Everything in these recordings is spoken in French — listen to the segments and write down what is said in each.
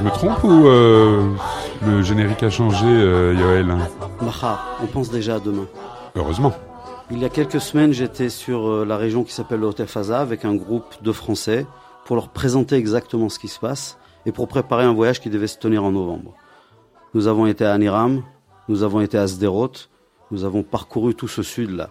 Je me trompe ou euh, le générique a changé, euh, Yoel Mahar, on pense déjà à demain. Heureusement. Il y a quelques semaines, j'étais sur euh, la région qui s'appelle le Faza avec un groupe de Français pour leur présenter exactement ce qui se passe et pour préparer un voyage qui devait se tenir en novembre. Nous avons été à Aniram, nous avons été à Sderot, nous avons parcouru tout ce sud-là.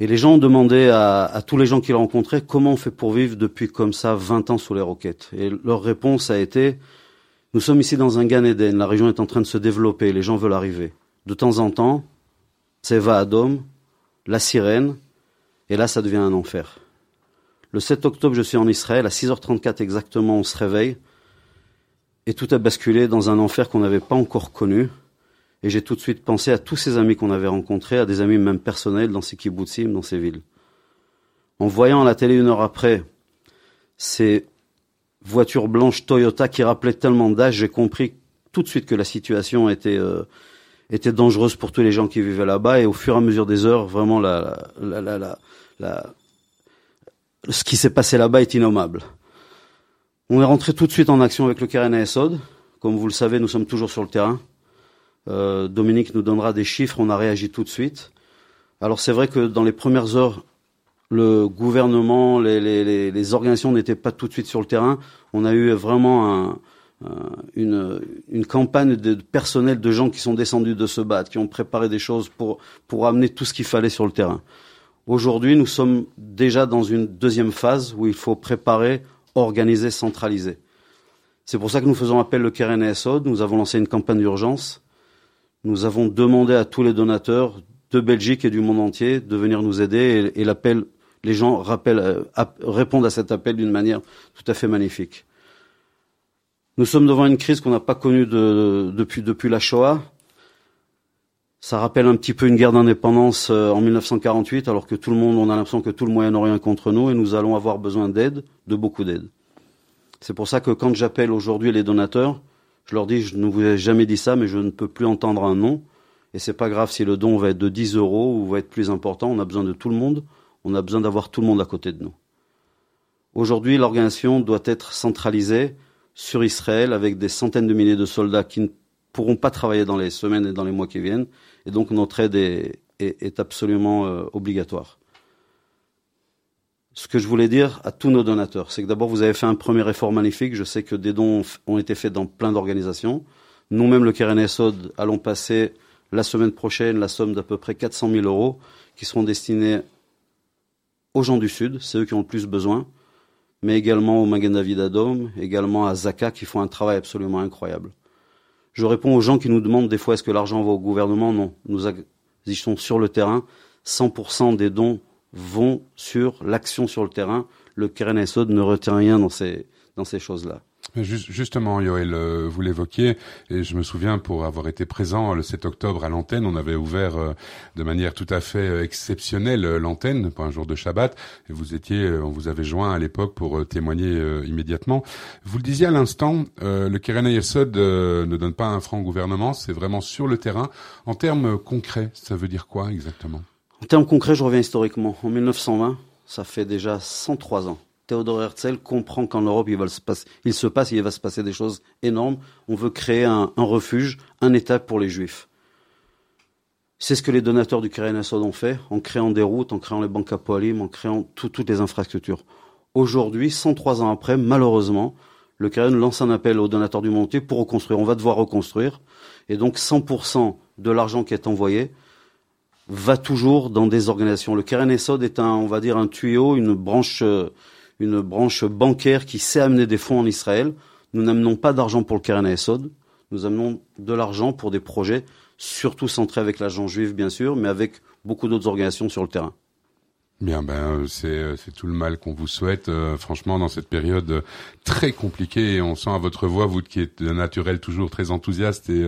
Et les gens ont demandé à, à tous les gens qu'ils rencontraient comment on fait pour vivre depuis comme ça 20 ans sous les roquettes. Et leur réponse a été, nous sommes ici dans un Gan Eden, la région est en train de se développer, les gens veulent arriver. De temps en temps, c'est va Adom, la sirène, et là ça devient un enfer. Le 7 octobre, je suis en Israël, à 6h34 exactement, on se réveille, et tout a basculé dans un enfer qu'on n'avait pas encore connu. Et j'ai tout de suite pensé à tous ces amis qu'on avait rencontrés, à des amis même personnels dans ces kibbutzim, dans ces villes. En voyant à la télé une heure après ces voitures blanches Toyota qui rappelaient tellement d'âge, j'ai compris tout de suite que la situation était euh, était dangereuse pour tous les gens qui vivaient là-bas. Et au fur et à mesure des heures, vraiment, la, la, la, la, ce qui s'est passé là-bas est innommable. On est rentré tout de suite en action avec le Keren Esod. Comme vous le savez, nous sommes toujours sur le terrain. Euh, Dominique nous donnera des chiffres, on a réagi tout de suite. Alors c'est vrai que dans les premières heures, le gouvernement, les, organisations n'étaient pas tout de suite sur le terrain. On a eu vraiment un, une, campagne de personnel de gens qui sont descendus de se battre, qui ont préparé des choses pour, pour amener tout ce qu'il fallait sur le terrain. Aujourd'hui, nous sommes déjà dans une deuxième phase où il faut préparer, organiser, centraliser. C'est pour ça que nous faisons appel le Keren Esod. Nous avons lancé une campagne d'urgence nous avons demandé à tous les donateurs de Belgique et du monde entier de venir nous aider et, l'appel, les gens rappellent, euh, répondent à cet appel d'une manière tout à fait magnifique. Nous sommes devant une crise qu'on n'a pas connue depuis, depuis la Shoah. Ça rappelle un petit peu une guerre d'indépendance euh, en 1948, alors que tout le monde, on a l'impression que tout le Moyen-Orient est contre nous et nous allons avoir besoin d'aide, de beaucoup d'aide. C'est pour ça que quand j'appelle aujourd'hui les donateurs, je leur dis, je ne vous ai jamais dit ça, mais je ne peux plus entendre un non. Et c'est pas grave si le don va être de 10 euros ou va être plus important. On a besoin de tout le monde. On a besoin d'avoir tout le monde à côté de nous. Aujourd'hui, l'organisation doit être centralisée sur Israël avec des centaines de milliers de soldats qui ne pourront pas travailler dans les semaines et dans les mois qui viennent. Et donc notre aide est, absolument euh, obligatoire ce que je voulais dire à tous nos donateurs, c'est que d'abord, vous avez fait un premier effort magnifique. Je sais que des dons ont été faits dans plein d'organisations. Nous-mêmes, le Keren Esod, allons passer la semaine prochaine la somme d'à peu près 400 000 euros qui seront destinés aux gens du Sud, c'est eux qui ont le plus besoin, mais également au Magen Adom, également à Zaka qui font un travail absolument incroyable. Je réponds aux gens qui nous demandent des fois est-ce que l'argent va au gouvernement? Non, nous agissons sur le terrain. 100% des dons vont sur l'action sur le terrain. Le Keren Esod ne retient rien dans ces, dans ces choses-là. Justement, Yoel, euh, vous l'évoquiez, et je me souviens pour avoir été présent le 7 octobre à l'antenne, on avait ouvert euh, de manière tout à fait euh, exceptionnelle l'antenne pour un jour de Shabbat, et vous étiez, on vous avait joint à l'époque pour témoigner immédiatement. Vous le disiez à l'instant, le Keren Yesod ne donne pas un franc gouvernement, c'est vraiment sur le terrain. En termes concrets, ça veut dire quoi exactement? En termes concrets, je reviens historiquement. En 1920, ça fait déjà 103 ans. Théodore Herzl comprend qu'en Europe, il, se passer, il passe, il va se passer des choses énormes. On veut créer un, refuge, un État pour les Juifs. C'est ce que les donateurs du Keren Assad ont fait, en créant des routes, en créant les banques à Poalim, en créant toutes les infrastructures. Aujourd'hui, 103 ans après, malheureusement, le Keren lance un appel aux donateurs du monde pour reconstruire. On va devoir reconstruire. Et donc, 100% de l'argent qui est envoyé va toujours dans des organisations. Le Keren est un, on va dire, un tuyau, une branche, euh, une branche bancaire qui sait amener des fonds en Israël. Nous n'amenons pas d'argent pour le Keren. Nous amenons de l'argent pour des projets, surtout centrés avec l'agent juif, bien sûr, mais avec beaucoup d'autres organisations sur le terrain. Bien, ben euh, c'est euh, c'est tout le mal qu'on vous souhaite, euh, franchement, dans cette période très compliquée. Et on sent à votre voix, vous qui êtes naturel toujours très enthousiaste et,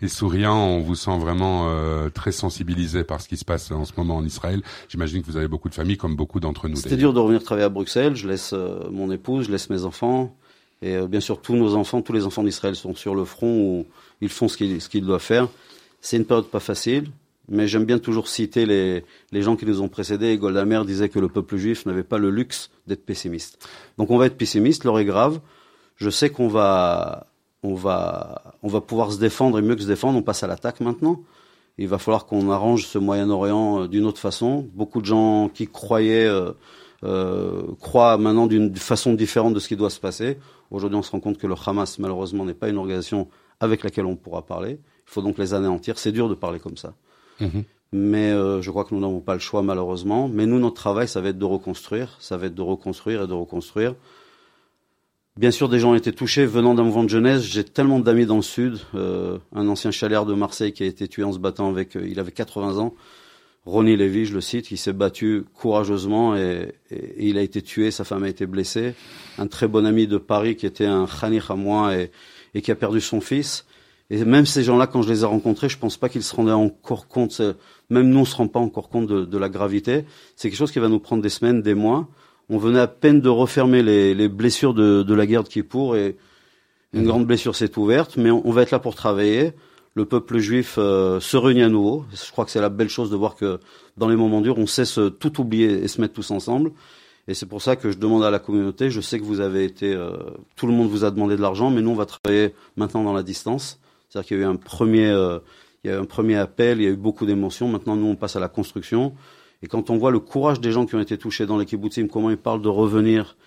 et souriant, on vous sent vraiment très sensibilisé par ce qui se passe en ce moment en Israël. J'imagine que vous avez beaucoup de familles, comme beaucoup d'entre nous. C'était dur de revenir travailler à Bruxelles. Je laisse mon épouse, je laisse mes enfants, Et bien sûr, tous nos enfants, tous les enfants d'Israël sont sur le front où ils font ce qu'ils, ce qu'ils doivent faire. C'est une période pas facile, mais j'aime bien toujours citer les, les gens qui nous ont précédés. Golda Meir disait que le peuple juif n'avait pas le luxe d'être pessimiste. Donc on va être pessimiste, l'heure est grave. Je sais qu'on va, on va, on va pouvoir se défendre et mieux que se défendre, on passe à l'attaque maintenant. Il va falloir qu'on arrange ce Moyen-Orient euh, d'une autre façon. Beaucoup de gens qui croyaient euh, euh, croient maintenant d'une façon différente de ce qui doit se passer. Aujourd'hui, on se rend compte que le Hamas, malheureusement, n'est pas une organisation avec laquelle on pourra parler. Il faut donc les anéantir. C'est dur de parler comme ça. Mhm. Mais euh, je crois que nous n'avons pas le choix, malheureusement. Mais nous, notre travail, ça va être de reconstruire. Ça va être de reconstruire et de reconstruire. Bien sûr, des gens ont été touchés venant d'un mouvement de jeunesse. J'ai tellement d'amis dans le sud. Euh, un ancien chalaire de Marseille qui a été tué en se battant avec. Euh, il avait 80 ans. Ronnie Lévy, je le cite, qui s'est battu courageusement et, il a été tué. Sa femme a été blessée. Un très bon ami de Paris qui était un khanir à moi et qui a perdu son fils. Et même ces gens-là, quand je les ai rencontrés, je pense pas qu'ils se rendaient encore compte. Même nous, on se rend pas encore compte de, la gravité. C'est quelque chose qui va nous prendre des semaines, des mois. On venait à peine de refermer les, les blessures de, la guerre de Kippour et une grande blessure s'est ouverte, mais on, va être là pour travailler. Le peuple juif euh, se réunit à nouveau. Je crois que c'est la belle chose de voir que dans les moments durs, on cesse tout oublier et se mettre tous ensemble. Et c'est pour ça que je demande à la communauté, je sais que vous avez été, euh, tout le monde vous a demandé de l'argent, mais nous on va travailler maintenant dans la distance. C'est-à-dire qu'il y a eu un premier, euh, il y a eu un premier appel, il y a eu beaucoup d'émotions. Maintenant nous on passe à la construction. Et quand on voit le courage des gens qui ont été touchés dans les kibbutzim, comment ils parlent de revenir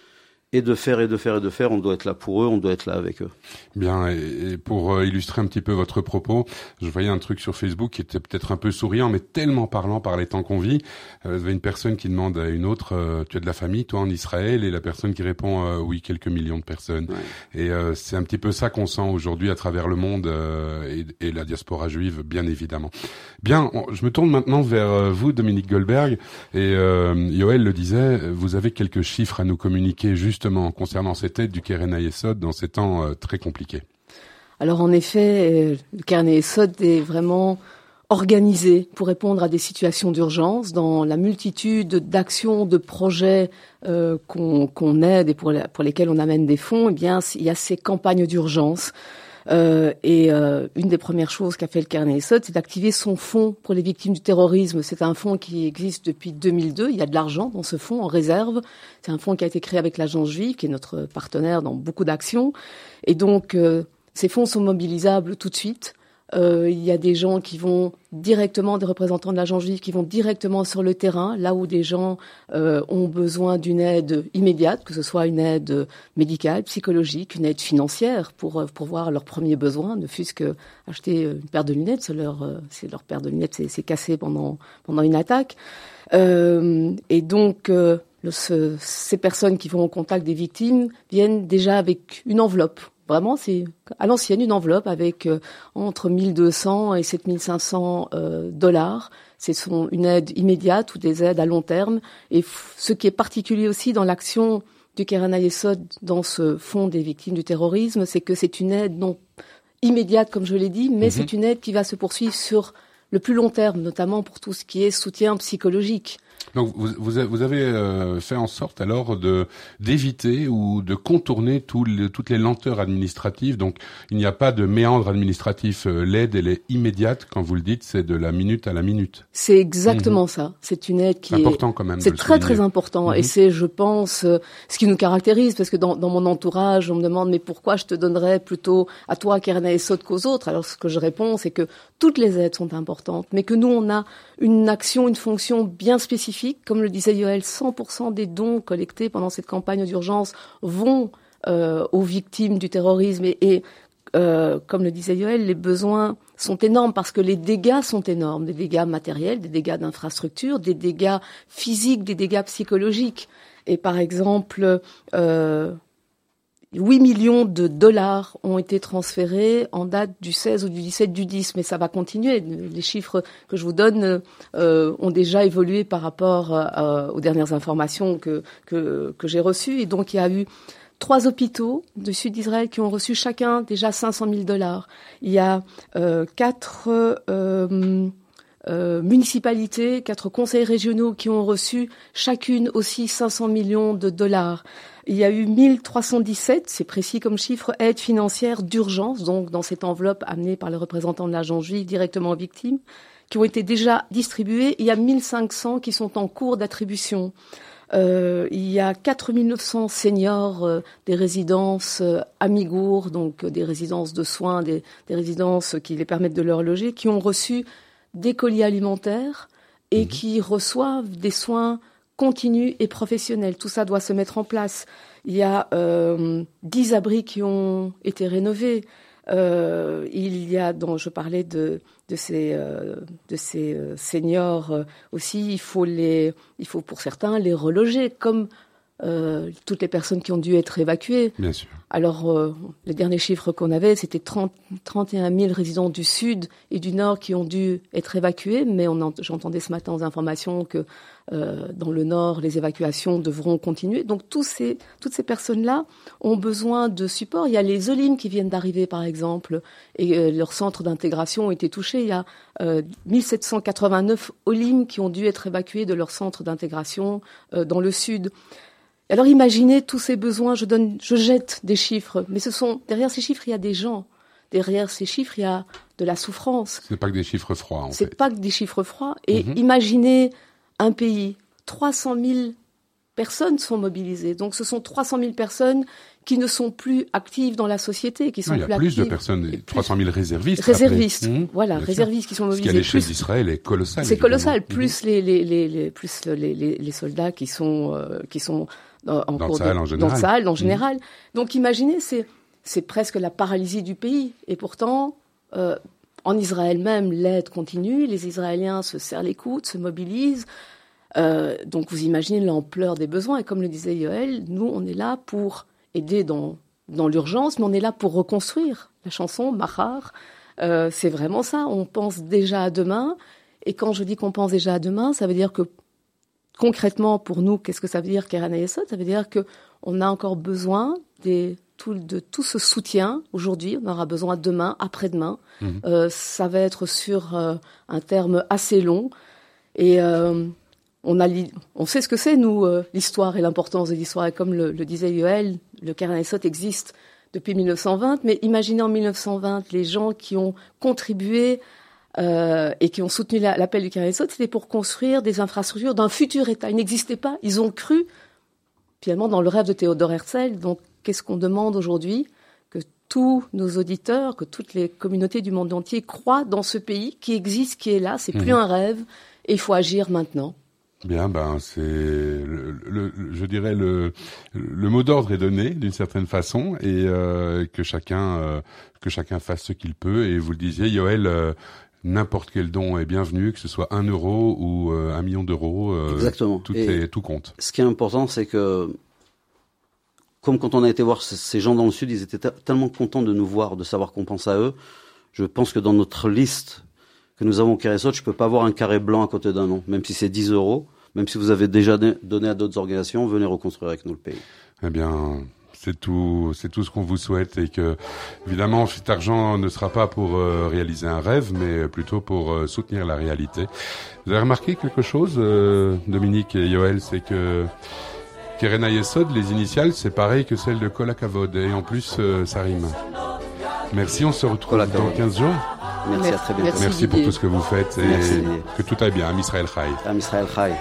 et de faire et de faire et de faire, on doit être là pour eux, on doit être là avec eux. Bien, et, pour euh, illustrer un petit peu votre propos, je voyais un truc sur Facebook qui était peut-être un peu souriant, mais tellement parlant par les temps qu'on vit. Euh, vous avez une personne qui demande à une autre, euh, tu as de la famille, toi, en Israël, et la personne qui répond, oui, quelques millions de personnes. Et c'est un petit peu ça qu'on sent aujourd'hui à travers le monde et, et, la diaspora juive, bien évidemment. Bien, je me tourne maintenant vers vous, Dominique Goldberg, et Yoël le disait, vous avez quelques chiffres à nous communiquer juste concernant cette aide du Keren Yesod dans ces temps euh, très compliqués Alors en effet, euh, le Keren Yesod est vraiment organisé pour répondre à des situations d'urgence dans la multitude d'actions, de projets euh, qu'on aide et pour, pour lesquels on amène des fonds. Eh bien, il y a ces campagnes d'urgence euh, et euh, une des premières choses qu'a fait le Carnet c'est d'activer son fonds pour les victimes du terrorisme. C'est un fonds qui existe depuis 2002. Il y a de l'argent dans ce fonds en réserve. C'est un fonds qui a été créé avec l'agence juive, qui est notre partenaire dans beaucoup d'actions. Et donc, euh, ces fonds sont mobilisables tout de suite. Euh, il y a des gens qui vont directement, des représentants de l'agence juive, qui vont directement sur le terrain, là où des gens euh, ont besoin d'une aide immédiate, que ce soit une aide médicale, psychologique, une aide financière pour, euh, pour voir leurs premiers besoins, ne fût-ce que acheter une paire de lunettes, leur, c'est leur paire de lunettes c'est cassé pendant, pendant une attaque. et donc, ce, ces personnes qui vont au contact des victimes viennent déjà avec une enveloppe Vraiment, c'est à l'ancienne une enveloppe avec euh, entre 1200 et 7500 euh, dollars. C'est une aide immédiate ou des aides à long terme. Et ce qui est particulier aussi dans l'action du Keren Yesod dans ce fonds des victimes du terrorisme, c'est que c'est une aide non immédiate, comme je l'ai dit, mais mhm. c'est une aide qui va se poursuivre sur le plus long terme, notamment pour tout ce qui est soutien psychologique. Donc vous, vous, avez euh, fait en sorte alors de d'éviter ou de contourner toutes les lenteurs administratives. Donc il n'y a pas de méandre administratif. Euh, l'aide elle est immédiate. Quand vous le dites, c'est de la minute à la minute. C'est exactement ça. C'est une aide qui important quand même. C'est très très important et mhm. c'est, je pense, euh, ce qui nous caractérise parce que dans, dans, mon entourage, on me demande mais pourquoi je te donnerais plutôt à toi Kerna et Sot qu'aux autres? Alors ce que je réponds, c'est que toutes les aides sont importantes, mais que nous on a une action, une fonction bien spécifique. Comme le disait Yoel, 100% des dons collectés pendant cette campagne d'urgence vont euh, aux victimes du terrorisme. Et, euh, comme le disait Yoel, les besoins sont énormes parce que les dégâts sont énormes, des dégâts matériels, des dégâts d'infrastructure, des dégâts physiques, des dégâts psychologiques. Et par exemple, euh, 8 millions de dollars ont été transférés en date du 16 ou du 17 du 10, mais ça va continuer. Les chiffres que je vous donne euh, ont déjà évolué par rapport euh, aux dernières informations que, que, que j'ai reçues. Et donc, il y a eu trois hôpitaux du sud d'Israël qui ont reçu chacun déjà 500 000 dollars. Il y a euh, quatre euh, municipalités, quatre conseils régionaux qui ont reçu chacune aussi 500 millions de dollars. Il y a eu 1317, c'est précis comme chiffre, aides financières d'urgence, donc dans cette enveloppe amenée par les représentants de l'agent juif directement aux victimes, qui ont été déjà distribuées. Il y a 1500 qui sont en cours d'attribution. Euh, il y a 4900 seniors euh, des résidences euh, Amigour, donc des résidences de soins, des, des, résidences qui les permettent de leur loger, qui ont reçu des colis alimentaires et mmh. qui reçoivent des soins continue et professionnelle. Tout ça doit se mettre en place. Il y a euh, 10 abris qui ont été rénovés. Euh, il y a, dont je parlais de, de ces, euh, de ces euh, seniors euh, aussi, il faut, les, il faut pour certains les reloger, comme euh, toutes les personnes qui ont dû être évacuées. Bien sûr. Alors, euh, les derniers chiffres qu'on avait, c'était 30, 31 000 résidents du Sud et du Nord qui ont dû être évacués, mais j'entendais ce matin aux informations que euh, dans le Nord, les évacuations devront continuer. Donc, tous ces, toutes ces personnes-là ont besoin de support. Il y a les Olim qui viennent d'arriver, par exemple, et euh, leur centre d'intégration ont été touchés. Il y a euh, 1789 Olim qui ont dû être évacués de leur centre d'intégration euh, dans le Sud. Alors imaginez tous ces besoins, je donne, je jette des chiffres, mais ce sont derrière ces chiffres il y a des gens, derrière ces chiffres il y a de la souffrance. C'est pas que des chiffres froids. En C'est pas que des chiffres froids. Et -hmm. imaginez un pays, 300 000 personnes sont mobilisées. Donc ce sont 300 000 personnes qui ne sont plus actives dans la société, qui sont non, il y a plus, de personnes, 300 000 réservistes. Réservistes, mmh, voilà, réservistes qui sont mobilisés. Ce qui à l'échelle d'Israël est colossal. C'est colossal. Plus mmh. les, les, les, les, plus les, les, les soldats qui sont euh, qui sont en dans cours le Sahel de, en général. Dans le Sahel en général. Mmh. Donc imaginez, c'est presque la paralysie du pays. Et pourtant, euh, en Israël même, l'aide continue. Les Israéliens se serrent les coudes, se mobilisent. Euh, donc vous imaginez l'ampleur des besoins. Et comme le disait Yoël, nous, on est là pour aider dans, dans l'urgence, mais on est là pour reconstruire. La chanson, Mahar, euh, c'est vraiment ça. On pense déjà à demain. Et quand je dis qu'on pense déjà à demain, ça veut dire que concrètement, pour nous, qu'est-ce que ça veut dire, Keren Ayesot Ça veut dire qu'on a encore besoin des, tout, de tout ce soutien aujourd'hui. On aura besoin demain, après-demain. Mmh. Euh, ça va être sur euh, un terme assez long. Et euh, on, a on sait ce que c'est, nous, l'histoire et l'importance de l'histoire. Et comme le, le disait Yoel, le Keren Ayesot existe depuis 1920. Mais imaginez en 1920 les gens qui ont contribué euh, et qui ont soutenu l'appel du Keren Ayesot, c'était pour construire des infrastructures d'un futur État. Ils n'existaient pas. Ils ont cru finalement dans le rêve de Théodore Herzl. Donc, qu'est-ce qu'on demande aujourd'hui Que tous nos auditeurs, que toutes les communautés du monde entier croient dans ce pays qui existe, qui est là? C'est plus mmh. un rêve et il faut agir maintenant. Bien, ben c'est, le, le, je dirais le, le mot d'ordre est donné d'une certaine façon et euh, que chacun euh, que chacun fasse ce qu'il peut. Et vous le disiez, Yoël, euh, n'importe quel don est bienvenu, que ce soit un euro ou euh, un million d'euros. Euh, Exactement. Tout, est, tout compte. Ce qui est important, c'est que, comme quand on a été voir ces gens dans le Sud, ils étaient tellement contents de nous voir, de savoir qu'on pense à eux. Je pense que dans notre liste que nous avons au Kérésot, je peux pas avoir un carré blanc à côté d'un nom, même si c'est 10 euros. Même si vous avez déjà donné à d'autres organisations, venez reconstruire avec nous le pays. Eh bien, c'est tout, c'est tout ce qu'on vous souhaite et que, évidemment, cet argent ne sera pas pour euh, réaliser un rêve, mais plutôt pour euh, soutenir la réalité. Vous avez remarqué quelque chose, euh, Dominique et Yoël, c'est que Kerena Yesod, les initiales, c'est pareil que celle de Kolakavod et en plus, ça rime. Merci, on se retrouve dans 15 jours. Merci, à très bientôt. Merci, Merci pour tout ce que vous faites et Merci. que tout aille bien. Am Israël Chai. Am Israël Chai.